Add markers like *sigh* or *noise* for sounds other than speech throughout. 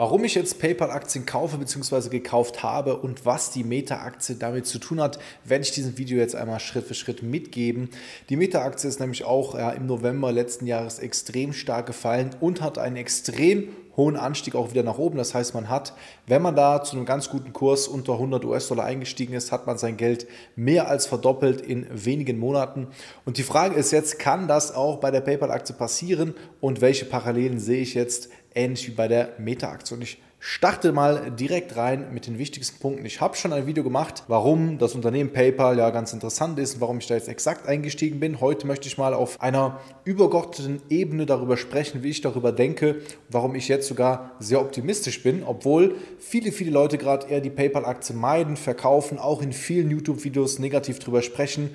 Warum ich jetzt PayPal-Aktien kaufe bzw. gekauft habe und was die Meta-Aktie damit zu tun hat, werde ich diesem Video jetzt einmal Schritt für Schritt mitgeben. Die Meta-Aktie ist nämlich auch ja, im November letzten Jahres extrem stark gefallen und hat einen extrem hohen Anstieg auch wieder nach oben. Das heißt, man hat, wenn man da zu einem ganz guten Kurs unter 100 US-Dollar eingestiegen ist, hat man sein Geld mehr als verdoppelt in wenigen Monaten. Und die Frage ist jetzt, kann das auch bei der PayPal-Aktie passieren und welche Parallelen sehe ich jetzt ähnlich wie bei der Meta-Aktie? Und ich starte mal direkt rein mit den wichtigsten Punkten. Ich habe schon ein Video gemacht, warum das Unternehmen PayPal ja ganz interessant ist und warum ich da jetzt exakt eingestiegen bin. Heute möchte ich mal auf einer übergeordneten Ebene darüber sprechen, wie ich darüber denke, warum ich jetzt sogar sehr optimistisch bin, obwohl viele, viele Leute gerade eher die PayPal-Aktie meiden, verkaufen, auch in vielen YouTube-Videos negativ darüber sprechen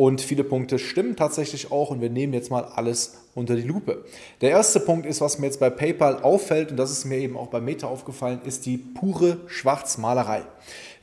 und viele Punkte stimmen tatsächlich auch und wir nehmen jetzt mal alles unter die Lupe. Der erste Punkt ist, was mir jetzt bei PayPal auffällt und das ist mir eben auch bei Meta aufgefallen, ist die pure Schwarzmalerei.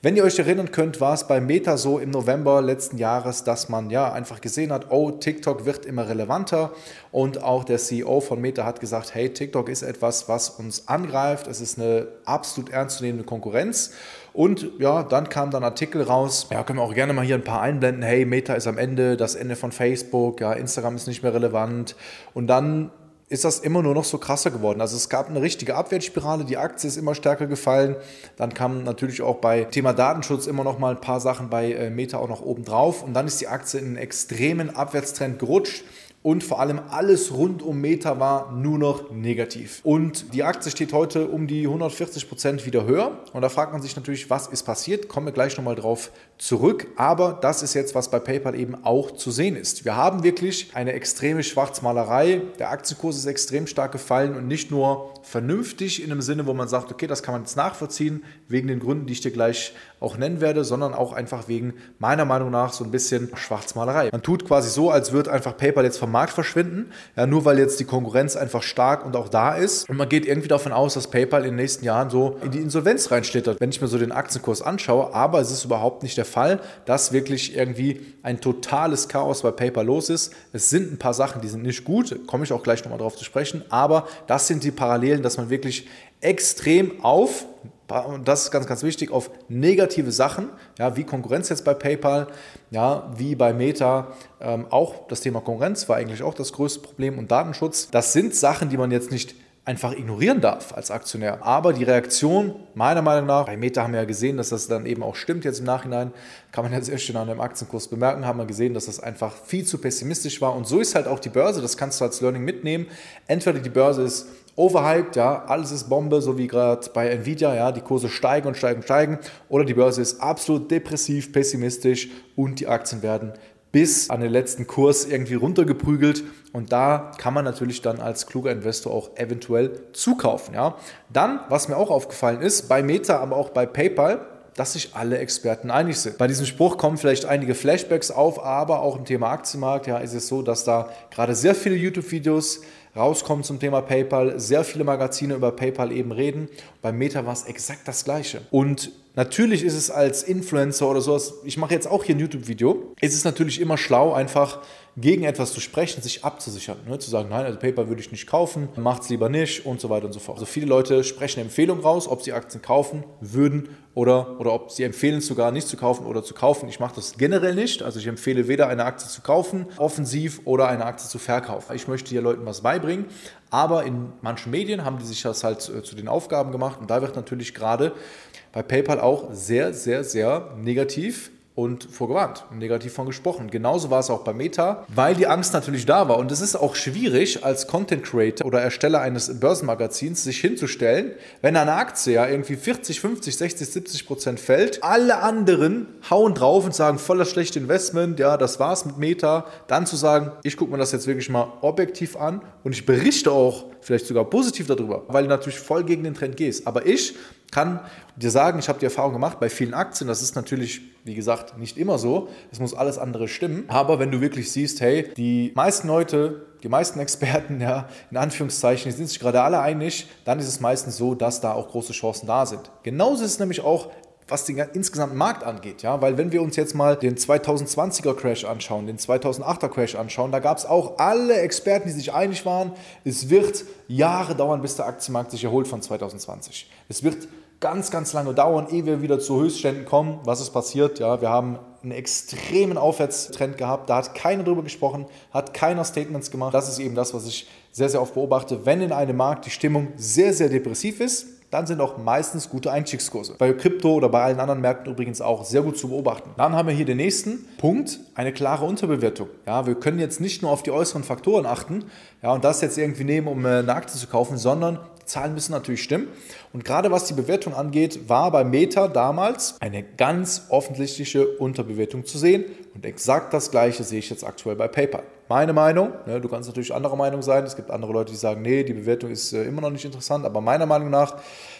Wenn ihr euch erinnern könnt, war es bei Meta so im November letzten Jahres, dass man ja einfach gesehen hat, oh, TikTok wird immer relevanter und auch der CEO von Meta hat gesagt, hey, TikTok ist etwas, was uns angreift, es ist eine absolut ernstzunehmende Konkurrenz und ja, dann kam dann Artikel raus, ja, können wir auch gerne mal hier ein paar einblenden, hey, Meta ist am Ende, das Ende von Facebook, ja, Instagram ist nicht mehr relevant. Und dann ist das immer nur noch so krasser geworden. Also es gab eine richtige Abwärtsspirale, die Aktie ist immer stärker gefallen. Dann kamen natürlich auch bei Thema Datenschutz immer noch mal ein paar Sachen bei äh, Meta auch noch oben drauf. Und dann ist die Aktie in einen extremen Abwärtstrend gerutscht und vor allem alles rund um Meta war nur noch negativ. Und die Aktie steht heute um die 140 Prozent wieder höher. Und da fragt man sich natürlich, was ist passiert? Kommen wir gleich nochmal drauf zurück. Aber das ist jetzt, was bei PayPal eben auch zu sehen ist. Wir haben wirklich eine extreme Schwarzmalerei. Der Aktienkurs ist extrem stark gefallen und nicht nur vernünftig in einem Sinne, wo man sagt, okay, das kann man jetzt nachvollziehen, wegen den Gründen, die ich dir gleich auch nennen werde, sondern auch einfach wegen meiner Meinung nach so ein bisschen Schwarzmalerei. Man tut quasi so, als würde einfach PayPal jetzt vom Markt verschwinden, ja, nur weil jetzt die Konkurrenz einfach stark und auch da ist. Und man geht irgendwie davon aus, dass PayPal in den nächsten Jahren so in die Insolvenz reinschlittert, wenn ich mir so den Aktienkurs anschaue. Aber es ist überhaupt nicht der Fall, dass wirklich irgendwie ein totales Chaos bei PayPal los ist. Es sind ein paar Sachen, die sind nicht gut, komme ich auch gleich nochmal drauf zu sprechen, aber das sind die Parallelen, dass man wirklich extrem auf und das ist ganz, ganz wichtig, auf negative Sachen, ja, wie Konkurrenz jetzt bei PayPal, ja, wie bei Meta. Ähm, auch das Thema Konkurrenz war eigentlich auch das größte Problem und Datenschutz. Das sind Sachen, die man jetzt nicht einfach ignorieren darf als Aktionär. Aber die Reaktion, meiner Meinung nach, bei Meta haben wir ja gesehen, dass das dann eben auch stimmt jetzt im Nachhinein, kann man jetzt erst an dem Aktienkurs bemerken, haben wir gesehen, dass das einfach viel zu pessimistisch war. Und so ist halt auch die Börse, das kannst du als Learning mitnehmen. Entweder die Börse ist overhyped, ja, alles ist Bombe, so wie gerade bei Nvidia, ja, die Kurse steigen und steigen und steigen, oder die Börse ist absolut depressiv, pessimistisch und die Aktien werden bis an den letzten Kurs irgendwie runtergeprügelt und da kann man natürlich dann als kluger Investor auch eventuell zukaufen, ja. Dann, was mir auch aufgefallen ist, bei Meta, aber auch bei PayPal, dass sich alle Experten einig sind. Bei diesem Spruch kommen vielleicht einige Flashbacks auf, aber auch im Thema Aktienmarkt ja, ist es so, dass da gerade sehr viele YouTube-Videos rauskommen zum Thema PayPal, sehr viele Magazine über PayPal eben reden. Bei Meta war es exakt das Gleiche. Und natürlich ist es als Influencer oder sowas, ich mache jetzt auch hier ein YouTube-Video, ist es natürlich immer schlau, einfach gegen etwas zu sprechen, sich abzusichern. Ne? Zu sagen, nein, also PayPal würde ich nicht kaufen, macht es lieber nicht und so weiter und so fort. Also viele Leute sprechen Empfehlungen raus, ob sie Aktien kaufen würden oder, oder ob sie empfehlen, sogar nicht zu kaufen oder zu kaufen. Ich mache das generell nicht. Also ich empfehle weder eine Aktie zu kaufen, offensiv, oder eine Aktie zu verkaufen. Ich möchte hier Leuten was beibringen. Aber in manchen Medien haben die sich das halt äh, zu den Aufgaben gemacht. Und da wird natürlich gerade bei PayPal auch sehr, sehr, sehr negativ und vorgewarnt und negativ von gesprochen. Genauso war es auch bei Meta, weil die Angst natürlich da war. Und es ist auch schwierig, als Content Creator oder Ersteller eines Börsenmagazins sich hinzustellen, wenn eine Aktie ja irgendwie 40, 50, 60, 70 Prozent fällt, alle anderen hauen drauf und sagen, voller schlechte Investment, ja, das war's mit Meta. Dann zu sagen, ich gucke mir das jetzt wirklich mal objektiv an und ich berichte auch vielleicht sogar positiv darüber, weil du natürlich voll gegen den Trend gehst. Aber ich kann dir sagen, ich habe die Erfahrung gemacht bei vielen Aktien, das ist natürlich, wie gesagt, nicht immer so. Es muss alles andere stimmen. Aber wenn du wirklich siehst, hey, die meisten Leute, die meisten Experten, *laughs* ja, in Anführungszeichen, die sind sich gerade alle einig, dann ist es meistens so, dass da auch große Chancen da sind. Genauso ist es nämlich auch was den insgesamten Markt angeht. Ja? Weil wenn wir uns jetzt mal den 2020er Crash anschauen, den 2008er Crash anschauen, da gab es auch alle Experten, die sich einig waren, es wird Jahre dauern, bis der Aktienmarkt sich erholt von 2020. Es wird ganz, ganz lange dauern, ehe wir wieder zu Höchstständen kommen. Was ist passiert? Ja, wir haben einen extremen Aufwärtstrend gehabt. Da hat keiner drüber gesprochen, hat keiner Statements gemacht. Das ist eben das, was ich sehr, sehr oft beobachte. Wenn in einem Markt die Stimmung sehr, sehr depressiv ist, dann sind auch meistens gute Einstiegskurse. Bei Krypto oder bei allen anderen Märkten übrigens auch sehr gut zu beobachten. Dann haben wir hier den nächsten Punkt, eine klare Unterbewertung. Ja, wir können jetzt nicht nur auf die äußeren Faktoren achten ja, und das jetzt irgendwie nehmen, um äh, eine Aktie zu kaufen, sondern Zahlen müssen natürlich stimmen. Und gerade was die Bewertung angeht, war bei Meta damals eine ganz offensichtliche Unterbewertung zu sehen. Und exakt das gleiche sehe ich jetzt aktuell bei PayPal. Meine Meinung, ne, du kannst natürlich anderer Meinung sein, es gibt andere Leute, die sagen, nee, die Bewertung ist äh, immer noch nicht interessant, aber meiner Meinung nach,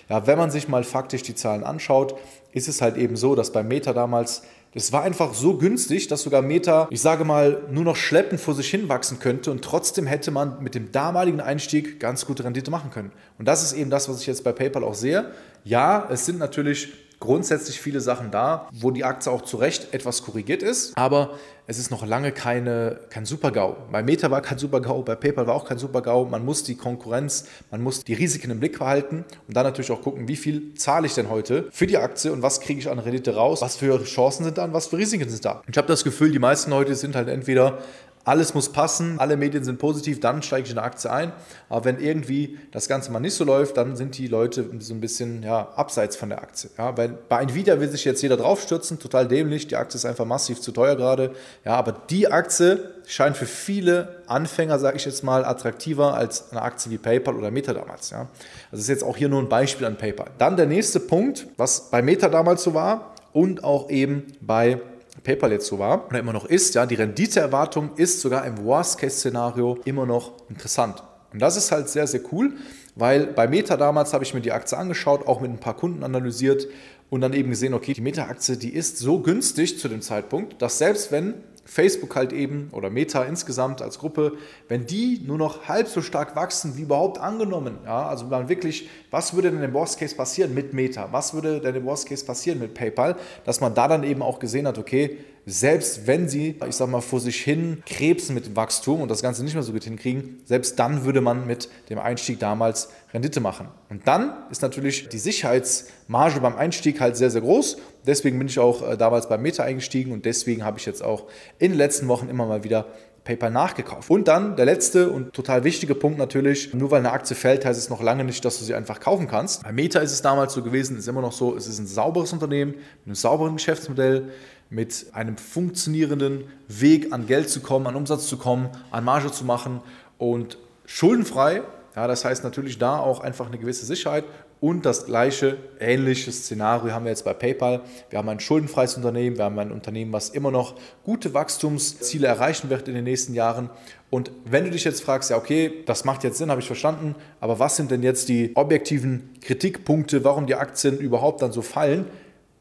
ja, wenn man sich mal faktisch die Zahlen anschaut, ist es halt eben so, dass bei Meta damals, das war einfach so günstig, dass sogar Meta, ich sage mal, nur noch schleppend vor sich hin wachsen könnte und trotzdem hätte man mit dem damaligen Einstieg ganz gute Rendite machen können. Und das ist eben das, was ich jetzt bei PayPal auch sehe. Ja, es sind natürlich grundsätzlich viele Sachen da, wo die Aktie auch zu Recht etwas korrigiert ist, aber es ist noch lange keine, kein Super-GAU. Bei Meta war kein Super-GAU, bei PayPal war auch kein Super-GAU. Man muss die Konkurrenz, man muss die Risiken im Blick behalten und dann natürlich auch gucken, wie viel zahle ich denn heute für die Aktie und was kriege ich an Rendite raus, was für Chancen sind da und was für Risiken sind da. Ich habe das Gefühl, die meisten Leute sind halt entweder alles muss passen, alle Medien sind positiv, dann steige ich in eine Aktie ein. Aber wenn irgendwie das Ganze mal nicht so läuft, dann sind die Leute so ein bisschen ja, abseits von der Aktie. Ja, weil bei Nvidia will sich jetzt jeder draufstürzen, total dämlich, die Aktie ist einfach massiv zu teuer gerade. Ja, aber die Aktie scheint für viele Anfänger, sage ich jetzt mal, attraktiver als eine Aktie wie PayPal oder Meta damals. Ja. Das ist jetzt auch hier nur ein Beispiel an PayPal. Dann der nächste Punkt, was bei Meta damals so war und auch eben bei PayPal jetzt so war oder immer noch ist, ja, die Renditeerwartung ist sogar im Worst-Case-Szenario immer noch interessant. Und das ist halt sehr, sehr cool, weil bei Meta damals habe ich mir die Aktie angeschaut, auch mit ein paar Kunden analysiert und dann eben gesehen, okay, die Meta-Aktie, die ist so günstig zu dem Zeitpunkt, dass selbst wenn Facebook halt eben oder Meta insgesamt als Gruppe, wenn die nur noch halb so stark wachsen wie überhaupt angenommen, ja, also man wirklich, was würde denn im Worst Case passieren mit Meta? Was würde denn im Worst Case passieren mit PayPal? Dass man da dann eben auch gesehen hat, okay, selbst wenn sie, ich sag mal, vor sich hin krebsen mit dem Wachstum und das Ganze nicht mehr so gut hinkriegen, selbst dann würde man mit dem Einstieg damals Rendite machen. Und dann ist natürlich die Sicherheitsmarge beim Einstieg halt sehr, sehr groß. Deswegen bin ich auch äh, damals bei Meta eingestiegen und deswegen habe ich jetzt auch in den letzten Wochen immer mal wieder PayPal nachgekauft. Und dann der letzte und total wichtige Punkt natürlich, nur weil eine Aktie fällt, heißt es noch lange nicht, dass du sie einfach kaufen kannst. Bei Meta ist es damals so gewesen, ist immer noch so, es ist ein sauberes Unternehmen, mit einem sauberen Geschäftsmodell, mit einem funktionierenden Weg an Geld zu kommen, an Umsatz zu kommen, an Marge zu machen und schuldenfrei. Ja, das heißt natürlich da auch einfach eine gewisse Sicherheit und das gleiche, ähnliche Szenario haben wir jetzt bei PayPal. Wir haben ein schuldenfreies Unternehmen, wir haben ein Unternehmen, was immer noch gute Wachstumsziele erreichen wird in den nächsten Jahren. Und wenn du dich jetzt fragst, ja, okay, das macht jetzt Sinn, habe ich verstanden, aber was sind denn jetzt die objektiven Kritikpunkte, warum die Aktien überhaupt dann so fallen?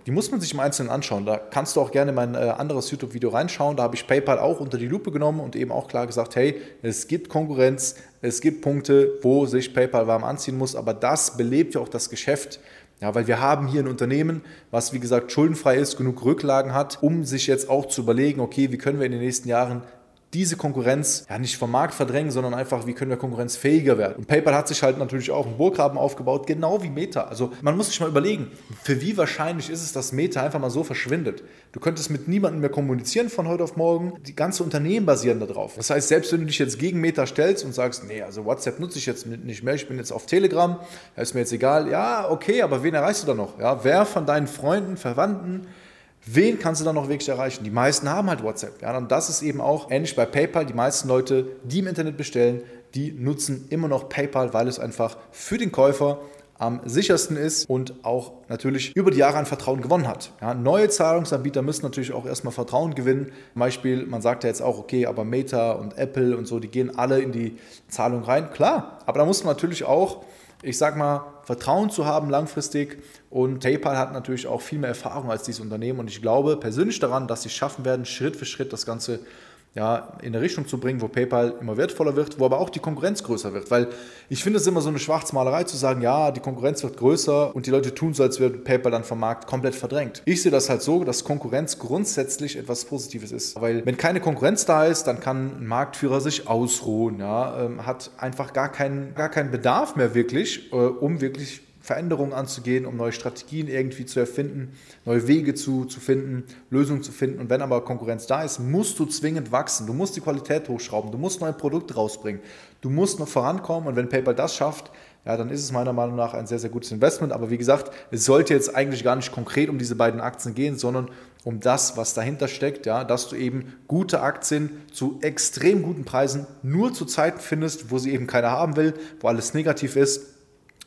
Die muss man sich im Einzelnen anschauen. Da kannst du auch gerne mein äh, anderes YouTube-Video reinschauen. Da habe ich PayPal auch unter die Lupe genommen und eben auch klar gesagt, hey, es gibt Konkurrenz, es gibt Punkte, wo sich PayPal warm anziehen muss, aber das belebt ja auch das Geschäft. Ja, weil wir haben hier ein Unternehmen, was wie gesagt schuldenfrei ist, genug Rücklagen hat, um sich jetzt auch zu überlegen, okay, wie können wir in den nächsten Jahren diese Konkurrenz ja nicht vom Markt verdrängen, sondern einfach, wie können wir konkurrenzfähiger werden. Und PayPal hat sich halt natürlich auch einen Burggraben aufgebaut, genau wie Meta. Also man muss sich mal überlegen, für wie wahrscheinlich ist es, dass Meta einfach mal so verschwindet. Du könntest mit niemandem mehr kommunizieren von heute auf morgen. Die ganze Unternehmen basieren darauf. Das heißt, selbst wenn du dich jetzt gegen Meta stellst und sagst, nee, also WhatsApp nutze ich jetzt nicht mehr, ich bin jetzt auf Telegram, ist mir jetzt egal. Ja, okay, aber wen erreichst du da noch? Ja, wer von deinen Freunden, Verwandten, Wen kannst du dann noch wirklich erreichen? Die meisten haben halt WhatsApp. Ja, und das ist eben auch ähnlich bei PayPal. Die meisten Leute, die im Internet bestellen, die nutzen immer noch PayPal, weil es einfach für den Käufer am sichersten ist und auch natürlich über die Jahre an Vertrauen gewonnen hat. Ja, neue Zahlungsanbieter müssen natürlich auch erstmal Vertrauen gewinnen. Zum Beispiel, man sagt ja jetzt auch, okay, aber Meta und Apple und so, die gehen alle in die Zahlung rein. Klar, aber da muss man natürlich auch ich sag mal, Vertrauen zu haben langfristig. Und PayPal hat natürlich auch viel mehr Erfahrung als dieses Unternehmen. Und ich glaube persönlich daran, dass sie schaffen werden, Schritt für Schritt das Ganze ja, in eine Richtung zu bringen, wo PayPal immer wertvoller wird, wo aber auch die Konkurrenz größer wird. Weil ich finde es immer so eine Schwarzmalerei zu sagen, ja, die Konkurrenz wird größer und die Leute tun so, als würde PayPal dann vom Markt komplett verdrängt. Ich sehe das halt so, dass Konkurrenz grundsätzlich etwas Positives ist. Weil wenn keine Konkurrenz da ist, dann kann ein Marktführer sich ausruhen, ja, ähm, hat einfach gar keinen, gar keinen Bedarf mehr wirklich, äh, um wirklich Veränderungen anzugehen, um neue Strategien irgendwie zu erfinden, neue Wege zu, zu finden, Lösungen zu finden. Und wenn aber Konkurrenz da ist, musst du zwingend wachsen. Du musst die Qualität hochschrauben, du musst neue Produkte rausbringen, du musst noch vorankommen. Und wenn PayPal das schafft, ja, dann ist es meiner Meinung nach ein sehr, sehr gutes Investment. Aber wie gesagt, es sollte jetzt eigentlich gar nicht konkret um diese beiden Aktien gehen, sondern um das, was dahinter steckt, ja, dass du eben gute Aktien zu extrem guten Preisen nur zu Zeiten findest, wo sie eben keiner haben will, wo alles negativ ist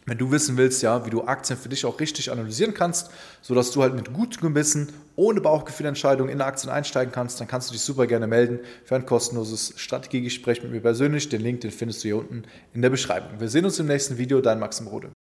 wenn du wissen willst, ja, wie du Aktien für dich auch richtig analysieren kannst, sodass du halt mit gutem Gewissen, ohne Bauchgefühlentscheidung in Aktien einsteigen kannst, dann kannst du dich super gerne melden für ein kostenloses Strategiegespräch mit mir persönlich. Den Link, den findest du hier unten in der Beschreibung. Wir sehen uns im nächsten Video, dein Maxim Rode.